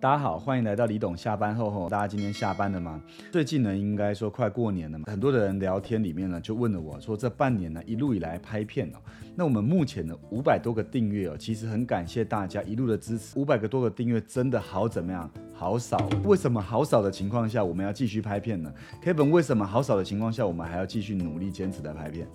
大家好，欢迎来到李董下班后吼。大家今天下班了吗？最近呢，应该说快过年了嘛，很多的人聊天里面呢，就问了我说，这半年呢，一路以来拍片哦，那我们目前呢，五百多个订阅哦，其实很感谢大家一路的支持。五百个多个订阅真的好怎么样？好少。为什么好少的情况下，我们要继续拍片呢？Kevin，为什么好少的情况下，我们还要继续努力坚持的拍片？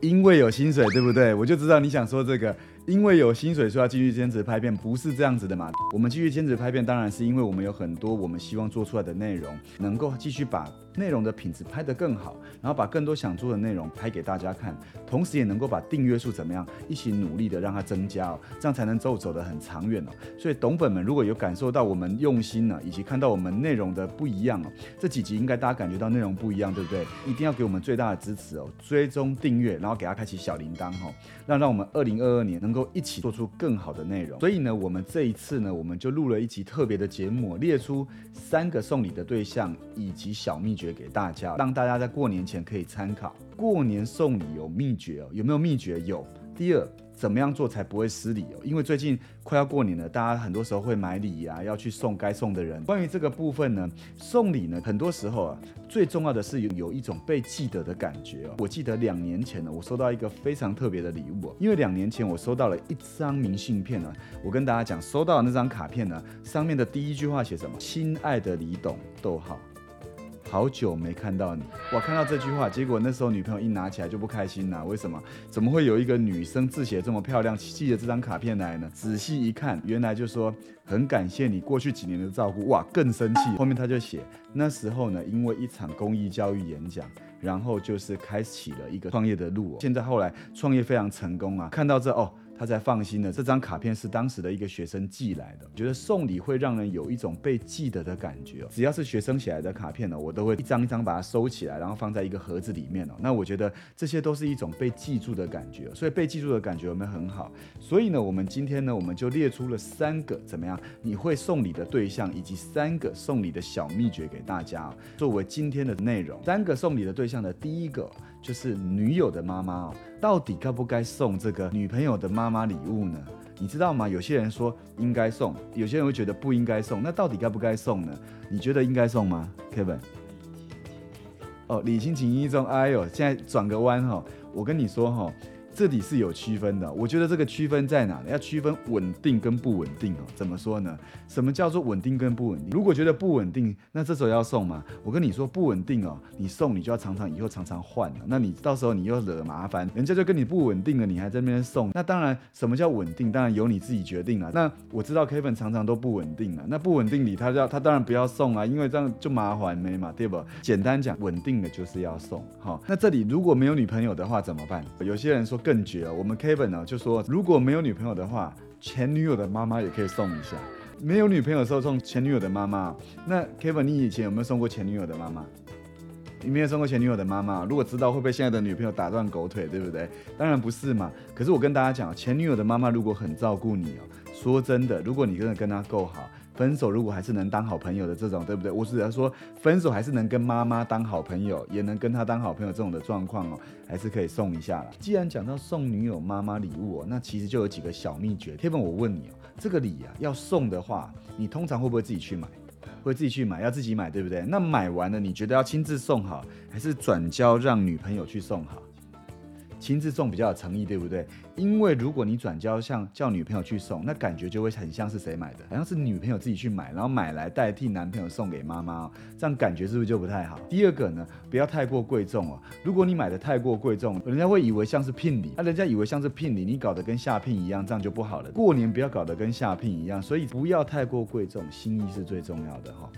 因为有薪水，对不对？我就知道你想说这个。因为有薪水，说要继续坚持拍片，不是这样子的嘛？我们继续坚持拍片，当然是因为我们有很多我们希望做出来的内容，能够继续把内容的品质拍得更好，然后把更多想做的内容拍给大家看，同时也能够把订阅数怎么样，一起努力的让它增加哦，这样才能走走得很长远哦。所以董粉们如果有感受到我们用心呢，以及看到我们内容的不一样哦，这几集应该大家感觉到内容不一样，对不对？一定要给我们最大的支持哦，追踪订阅，然后给他开启小铃铛哈，让让我们二零二二年能。能够一起做出更好的内容，所以呢，我们这一次呢，我们就录了一集特别的节目，列出三个送礼的对象以及小秘诀给大家，让大家在过年前可以参考。过年送礼有秘诀哦，有没有秘诀？有。第二。怎么样做才不会失礼哦？因为最近快要过年了，大家很多时候会买礼呀，要去送该送的人。关于这个部分呢，送礼呢，很多时候啊，最重要的是有有一种被记得的感觉哦。我记得两年前呢，我收到一个非常特别的礼物，因为两年前我收到了一张明信片呢，我跟大家讲，收到的那张卡片呢，上面的第一句话写什么？亲爱的李董，逗号。好久没看到你，我看到这句话，结果那时候女朋友一拿起来就不开心了。为什么？怎么会有一个女生字写这么漂亮，寄了这张卡片来呢？仔细一看，原来就说很感谢你过去几年的照顾。哇，更生气。后面他就写那时候呢，因为一场公益教育演讲，然后就是开启了一个创业的路。现在后来创业非常成功啊。看到这哦。他才放心的。这张卡片是当时的一个学生寄来的，觉得送礼会让人有一种被记得的感觉。只要是学生写来的卡片呢，我都会一张一张把它收起来，然后放在一个盒子里面哦。那我觉得这些都是一种被记住的感觉，所以被记住的感觉有没有很好？所以呢，我们今天呢，我们就列出了三个怎么样你会送礼的对象，以及三个送礼的小秘诀给大家，作为今天的内容。三个送礼的对象的第一个就是女友的妈妈哦。到底该不该送这个女朋友的妈妈礼物呢？你知道吗？有些人说应该送，有些人会觉得不应该送。那到底该不该送呢？你觉得应该送吗，Kevin？哦，礼轻情意重。哎呦，现在转个弯哈，我跟你说哈。这里是有区分的，我觉得这个区分在哪呢？要区分稳定跟不稳定哦。怎么说呢？什么叫做稳定跟不稳定？如果觉得不稳定，那这时候要送吗？我跟你说不稳定哦，你送你就要常常以后常常换了，那你到时候你又惹麻烦，人家就跟你不稳定了，你还在那边送。那当然，什么叫稳定？当然由你自己决定了。那我知道 Kevin 常常都不稳定了，那不稳定里他要他当然不要送啊，因为这样就麻烦没嘛，对不？简单讲，稳定的就是要送。好，那这里如果没有女朋友的话怎么办？有些人说。更绝我们 Kevin 呢就说，如果没有女朋友的话，前女友的妈妈也可以送一下。没有女朋友的时候送前女友的妈妈。那 Kevin，你以前有没有送过前女友的妈妈？你没有送过前女友的妈妈？如果知道，会被现在的女朋友打断狗腿，对不对？当然不是嘛。可是我跟大家讲，前女友的妈妈如果很照顾你哦，说真的，如果你真的跟她够好。分手如果还是能当好朋友的这种，对不对？我是要说，分手还是能跟妈妈当好朋友，也能跟他当好朋友这种的状况哦，还是可以送一下了。既然讲到送女友妈妈礼物哦，那其实就有几个小秘诀。Kevin，我问你哦，这个礼啊要送的话，你通常会不会自己去买？会自己去买，要自己买，对不对？那买完了，你觉得要亲自送好，还是转交让女朋友去送好？亲自送比较有诚意，对不对？因为如果你转交像叫女朋友去送，那感觉就会很像是谁买的，好像是女朋友自己去买，然后买来代替男朋友送给妈妈，这样感觉是不是就不太好？第二个呢，不要太过贵重哦。如果你买的太过贵重，人家会以为像是聘礼，那人家以为像是聘礼，你搞得跟下聘一样，这样就不好了。过年不要搞得跟下聘一样，所以不要太过贵重，心意是最重要的哈。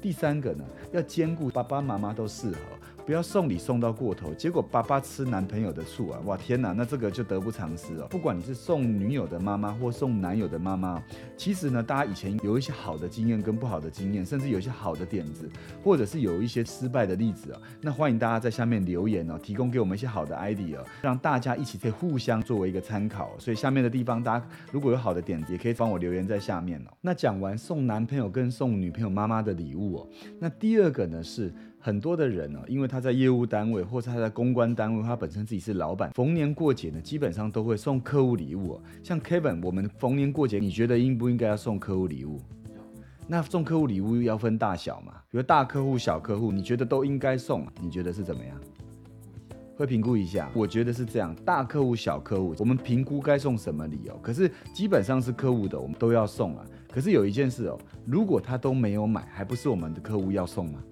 第三个呢，要兼顾爸爸妈妈都适合。不要送礼送到过头，结果爸爸吃男朋友的醋啊！哇天哪，那这个就得不偿失哦。不管你是送女友的妈妈或送男友的妈妈，其实呢，大家以前有一些好的经验跟不好的经验，甚至有一些好的点子，或者是有一些失败的例子啊。那欢迎大家在下面留言哦，提供给我们一些好的 idea，让大家一起可以互相作为一个参考。所以下面的地方，大家如果有好的点子，也可以帮我留言在下面哦。那讲完送男朋友跟送女朋友妈妈的礼物哦，那第二个呢是。很多的人呢，因为他在业务单位或者他在公关单位，他本身自己是老板，逢年过节呢，基本上都会送客户礼物。像 Kevin，我们逢年过节，你觉得应不应该要送客户礼物？那送客户礼物要分大小嘛？比如大客户、小客户，你觉得都应该送？你觉得是怎么样？会评估一下，我觉得是这样。大客户、小客户，我们评估该送什么礼哦。可是基本上是客户的，我们都要送啊。可是有一件事哦，如果他都没有买，还不是我们的客户要送吗？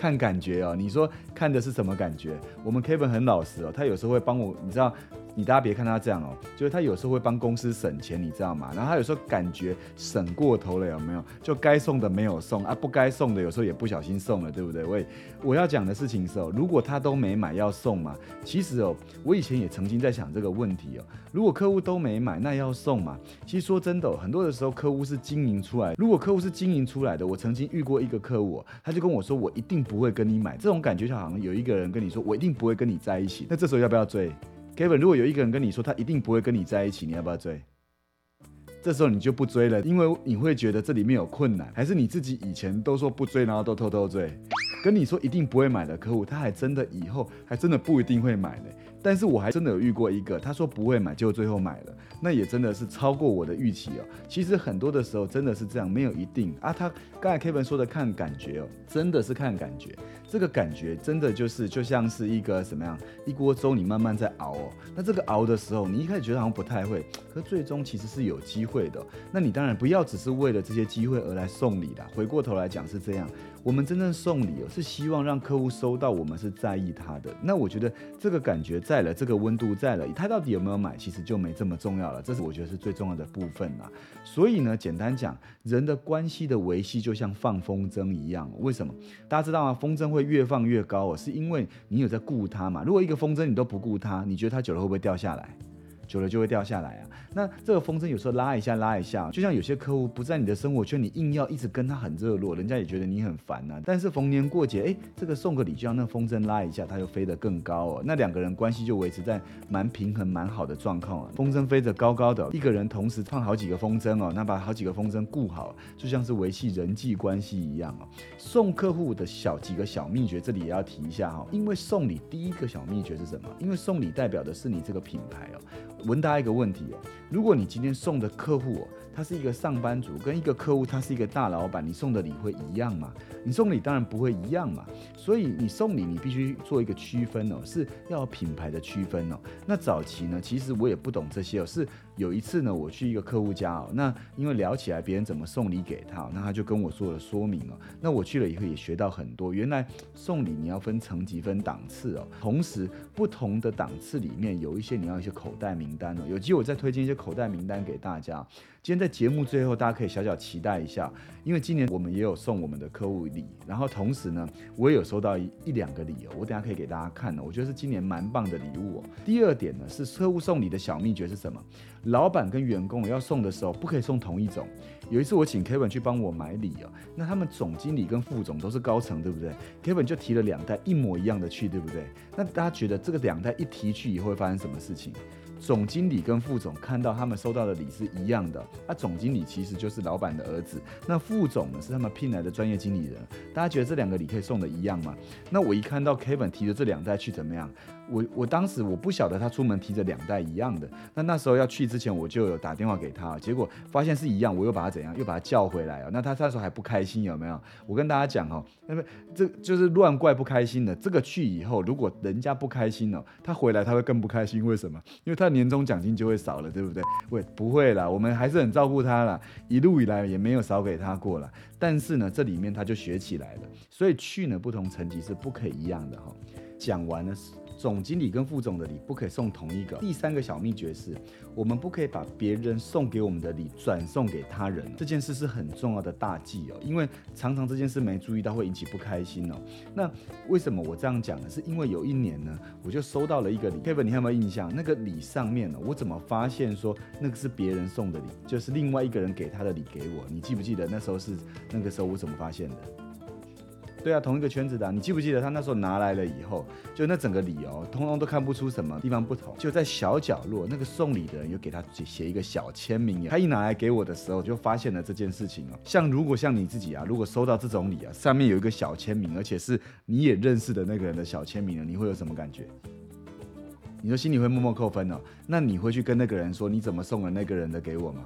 看感觉哦，你说看的是什么感觉？我们 Kevin 很老实哦，他有时候会帮我，你知道。你大家别看他这样哦，就是他有时候会帮公司省钱，你知道吗？然后他有时候感觉省过头了，有没有？就该送的没有送啊，不该送的有时候也不小心送了，对不对？喂，我要讲的事情是哦，如果他都没买要送嘛，其实哦，我以前也曾经在想这个问题哦，如果客户都没买，那要送嘛？其实说真的，很多的时候客户是经营出来，如果客户是经营出来的，我曾经遇过一个客户，他就跟我说，我一定不会跟你买，这种感觉就好像有一个人跟你说，我一定不会跟你在一起，那这时候要不要追？Kevin，如果有一个人跟你说他一定不会跟你在一起，你要不要追？这时候你就不追了，因为你会觉得这里面有困难，还是你自己以前都说不追，然后都偷偷追？跟你说一定不会买的客户，他还真的以后还真的不一定会买呢。但是我还真的有遇过一个，他说不会买，结果最后买了，那也真的是超过我的预期哦。其实很多的时候真的是这样，没有一定啊。他刚才 Kevin 说的看感觉哦，真的是看感觉。这个感觉真的就是就像是一个什么样一锅粥，你慢慢在熬哦。那这个熬的时候，你一开始觉得好像不太会，可最终其实是有机会的。那你当然不要只是为了这些机会而来送礼啦。回过头来讲是这样。我们真正送礼哦，是希望让客户收到我们是在意他的。那我觉得这个感觉在了，这个温度在了，它到底有没有买，其实就没这么重要了。这是我觉得是最重要的部分啦。所以呢，简单讲，人的关系的维系就像放风筝一样。为什么？大家知道吗？风筝会越放越高哦，是因为你有在顾它嘛。如果一个风筝你都不顾它，你觉得它久了会不会掉下来？久了就会掉下来啊。那这个风筝有时候拉一下拉一下，就像有些客户不在你的生活圈，你硬要一直跟他很热络，人家也觉得你很烦呐。但是逢年过节，哎，这个送个礼就要那风筝拉一下，它就飞得更高哦。那两个人关系就维持在蛮平衡、蛮好的状况啊。风筝飞得高高的，一个人同时放好几个风筝哦，那把好几个风筝顾好，就像是维系人际关系一样哦。送客户的小几个小秘诀，这里也要提一下哈，因为送礼第一个小秘诀是什么？因为送礼代表的是你这个品牌哦。问大家一个问题哦，如果你今天送的客户哦，他是一个上班族，跟一个客户他是一个大老板，你送的礼会一样吗？你送礼当然不会一样嘛。所以你送礼，你必须做一个区分哦，是要品牌的区分哦。那早期呢，其实我也不懂这些哦，是有一次呢，我去一个客户家哦，那因为聊起来别人怎么送礼给他，那他就跟我做了说明哦。那我去了以后也学到很多，原来送礼你要分层级、分档次哦，同时不同的档次里面有一些你要一些口袋名。单哦，有机会我再推荐一些口袋名单给大家。今天在节目最后，大家可以小小期待一下，因为今年我们也有送我们的客户礼，然后同时呢，我也有收到一两个礼哦，我等下可以给大家看哦，我觉得是今年蛮棒的礼物哦。第二点呢，是客户送礼的小秘诀是什么？老板跟员工要送的时候，不可以送同一种。有一次我请 Kevin 去帮我买礼哦，那他们总经理跟副总都是高层，对不对？Kevin 就提了两袋一模一样的去，对不对？那大家觉得这个两袋一提去以后会发生什么事情？总经理跟副总看到他们收到的礼是一样的，那总经理其实就是老板的儿子，那副总呢是他们聘来的专业经理人。大家觉得这两个礼可以送的一样吗？那我一看到 Kevin 提的这两袋去怎么样？我我当时我不晓得他出门提着两袋一样的，那那时候要去之前我就有打电话给他，结果发现是一样，我又把他怎样，又把他叫回来啊。那他那时候还不开心有没有？我跟大家讲哦，那么这就是乱怪不开心的。这个去以后，如果人家不开心了，他回来他会更不开心。为什么？因为他年终奖金就会少了，对不对？喂，不会啦，我们还是很照顾他啦，一路以来也没有少给他过了。但是呢，这里面他就学起来了，所以去呢不同层级是不可以一样的哈。讲完了。总经理跟副总的礼不可以送同一个。第三个小秘诀是，我们不可以把别人送给我们的礼转送给他人。这件事是很重要的大忌哦，因为常常这件事没注意到会引起不开心哦。那为什么我这样讲呢？是因为有一年呢，我就收到了一个礼，Kevin，你有没有印象？那个礼上面呢，我怎么发现说那个是别人送的礼，就是另外一个人给他的礼给我？你记不记得那时候是那个时候我怎么发现的？对啊，同一个圈子的，你记不记得他那时候拿来了以后，就那整个理由，通通都看不出什么地方不同，就在小角落，那个送礼的人又给他写一个小签名，他一拿来给我的时候，就发现了这件事情哦。像如果像你自己啊，如果收到这种礼啊，上面有一个小签名，而且是你也认识的那个人的小签名你会有什么感觉？你说心里会默默扣分哦？那你会去跟那个人说你怎么送了那个人的给我吗？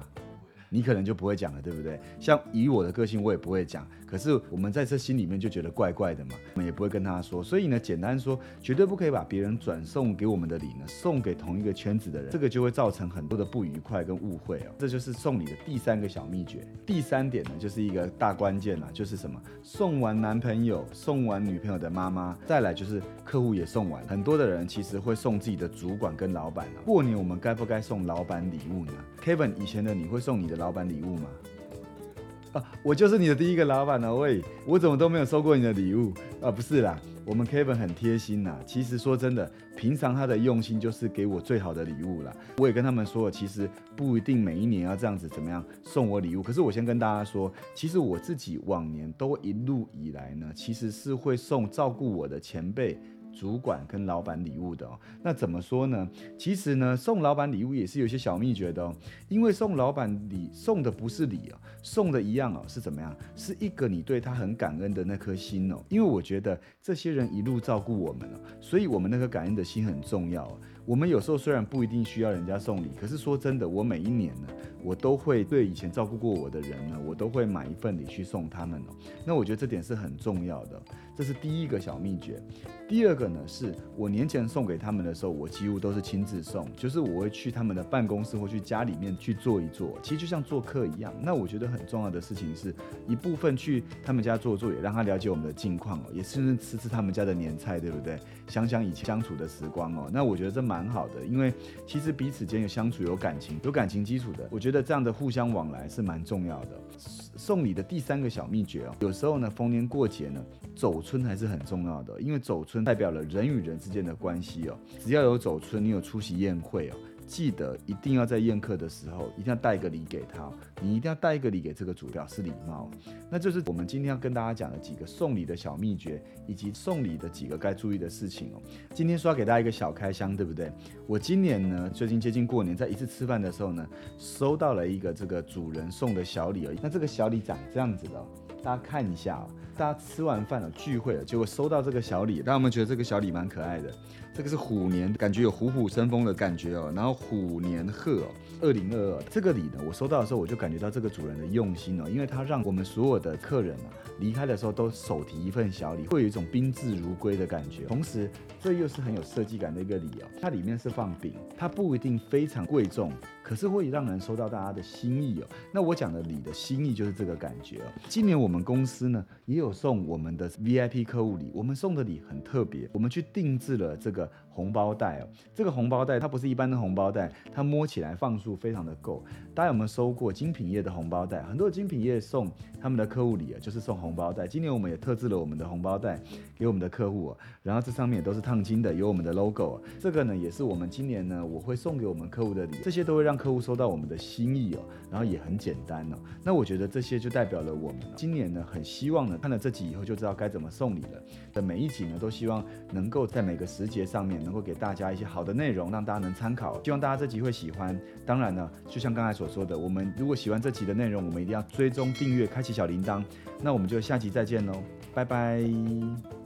你可能就不会讲了，对不对？像以我的个性，我也不会讲。可是我们在这心里面就觉得怪怪的嘛，我们也不会跟他说。所以呢，简单说，绝对不可以把别人转送给我们的礼呢，送给同一个圈子的人，这个就会造成很多的不愉快跟误会哦。这就是送礼的第三个小秘诀。第三点呢，就是一个大关键了，就是什么？送完男朋友，送完女朋友的妈妈，再来就是客户也送完。很多的人其实会送自己的主管跟老板。过年我们该不该送老板礼物呢？Kevin，以前的你会送你的老板礼物吗？我就是你的第一个老板呢，喂，我怎么都没有收过你的礼物啊？不是啦，我们 Kevin 很贴心呐。其实说真的，平常他的用心就是给我最好的礼物啦。我也跟他们说，其实不一定每一年要这样子怎么样送我礼物。可是我先跟大家说，其实我自己往年都一路以来呢，其实是会送照顾我的前辈。主管跟老板礼物的哦，那怎么说呢？其实呢，送老板礼物也是有些小秘诀的哦。因为送老板礼送的不是礼哦，送的一样哦，是怎么样？是一个你对他很感恩的那颗心哦。因为我觉得这些人一路照顾我们哦，所以我们那颗感恩的心很重要。我们有时候虽然不一定需要人家送礼，可是说真的，我每一年呢，我都会对以前照顾过我的人呢，我都会买一份礼去送他们哦。那我觉得这点是很重要的，这是第一个小秘诀。第二个呢，是我年前送给他们的时候，我几乎都是亲自送，就是我会去他们的办公室或去家里面去坐一坐，其实就像做客一样。那我觉得很重要的事情是一部分去他们家坐坐，也让他了解我们的近况哦，也甚至吃吃他们家的年菜，对不对？想想以前相处的时光哦，那我觉得这蛮好的，因为其实彼此间有相处有感情，有感情基础的，我觉得这样的互相往来是蛮重要的。送礼的第三个小秘诀哦，有时候呢，逢年过节呢，走春还是很重要的，因为走春代表人与人之间的关系哦。只要有走春，你有出席宴会哦。记得一定要在宴客的时候，一定要带一个礼给他。你一定要带一个礼给这个主，表示礼貌。那就是我们今天要跟大家讲的几个送礼的小秘诀，以及送礼的几个该注意的事情哦。今天说要给大家一个小开箱，对不对？我今年呢，最近接近过年，在一次吃饭的时候呢，收到了一个这个主人送的小礼而已。那这个小礼长这样子的，大家看一下。大家吃完饭了，聚会了，结果收到这个小礼，大家有没有觉得这个小礼蛮可爱的？这个是虎年，感觉有虎虎生风的感觉哦。然后虎年贺哦，二零二二这个礼呢，我收到的时候我就感觉到这个主人的用心哦，因为他让我们所有的客人啊离开的时候都手提一份小礼，会有一种宾至如归的感觉。同时，这又是很有设计感的一个礼哦，它里面是放饼，它不一定非常贵重，可是会让人收到大家的心意哦。那我讲的礼的心意就是这个感觉哦。今年我们我们公司呢也有送我们的 VIP 客户礼，我们送的礼很特别，我们去定制了这个。红包袋哦，这个红包袋它不是一般的红包袋，它摸起来放数非常的够。大家有没有收过精品业的红包袋？很多精品业送他们的客户礼啊，就是送红包袋。今年我们也特制了我们的红包袋给我们的客户哦，然后这上面也都是烫金的，有我们的 logo。这个呢也是我们今年呢我会送给我们客户的礼，这些都会让客户收到我们的心意哦，然后也很简单哦。那我觉得这些就代表了我们今年呢很希望呢看了这集以后就知道该怎么送礼了。的每一集呢都希望能够在每个时节上面。能够给大家一些好的内容，让大家能参考。希望大家这集会喜欢。当然呢，就像刚才所说的，我们如果喜欢这集的内容，我们一定要追踪订阅，开启小铃铛。那我们就下集再见喽，拜拜。